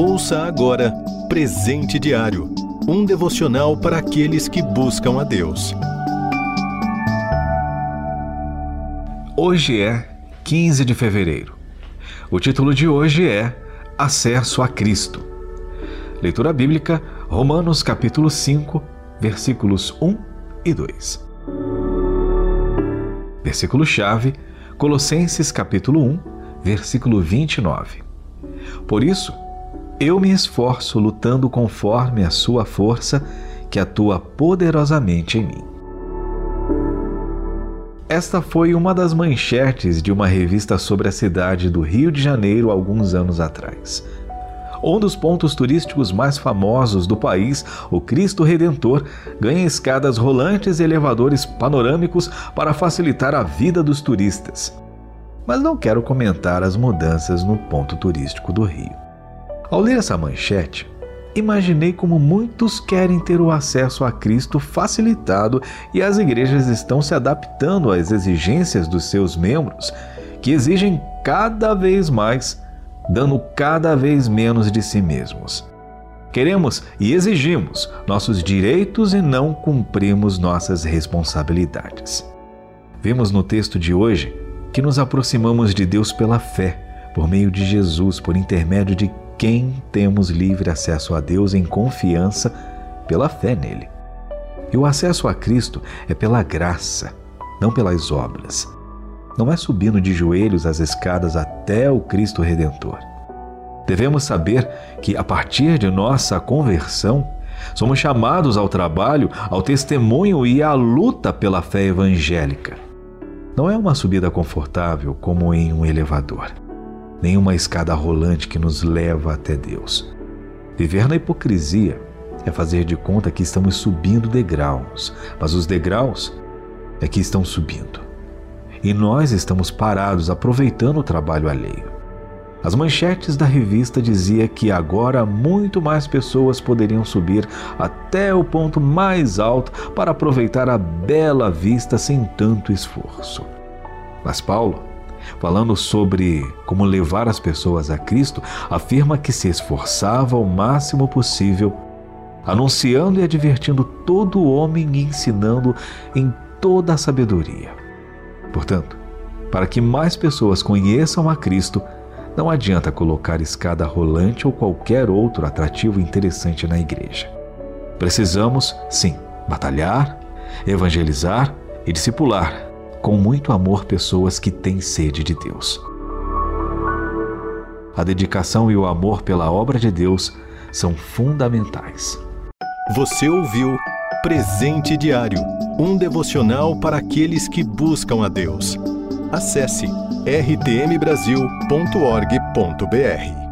Ouça agora Presente Diário um devocional para aqueles que buscam a Deus. Hoje é 15 de fevereiro. O título de hoje é Acesso a Cristo. Leitura bíblica, Romanos capítulo 5, versículos 1 e 2. Versículo-chave, Colossenses capítulo 1, versículo 29. Por isso, eu me esforço lutando conforme a sua força que atua poderosamente em mim. Esta foi uma das manchetes de uma revista sobre a cidade do Rio de Janeiro alguns anos atrás. Um dos pontos turísticos mais famosos do país, o Cristo Redentor, ganha escadas rolantes e elevadores panorâmicos para facilitar a vida dos turistas. Mas não quero comentar as mudanças no ponto turístico do Rio. Ao ler essa manchete, imaginei como muitos querem ter o acesso a Cristo facilitado e as igrejas estão se adaptando às exigências dos seus membros, que exigem cada vez mais, dando cada vez menos de si mesmos. Queremos e exigimos nossos direitos e não cumprimos nossas responsabilidades. Vimos no texto de hoje que nos aproximamos de Deus pela fé, por meio de Jesus, por intermédio de quem temos livre acesso a Deus em confiança pela fé nele. E o acesso a Cristo é pela graça, não pelas obras. Não é subindo de joelhos as escadas até o Cristo Redentor. Devemos saber que, a partir de nossa conversão, somos chamados ao trabalho, ao testemunho e à luta pela fé evangélica. Não é uma subida confortável como em um elevador nenhuma escada rolante que nos leva até Deus. Viver na hipocrisia é fazer de conta que estamos subindo degraus, mas os degraus é que estão subindo. E nós estamos parados aproveitando o trabalho alheio. As manchetes da revista dizia que agora muito mais pessoas poderiam subir até o ponto mais alto para aproveitar a bela vista sem tanto esforço. Mas Paulo falando sobre como levar as pessoas a Cristo, afirma que se esforçava o máximo possível, anunciando e advertindo todo homem e ensinando em toda a sabedoria. Portanto, para que mais pessoas conheçam a Cristo, não adianta colocar escada rolante ou qualquer outro atrativo interessante na igreja. Precisamos, sim, batalhar, evangelizar e discipular com muito amor pessoas que têm sede de Deus. A dedicação e o amor pela obra de Deus são fundamentais. Você ouviu Presente Diário um devocional para aqueles que buscam a Deus. Acesse rtmbrasil.org.br.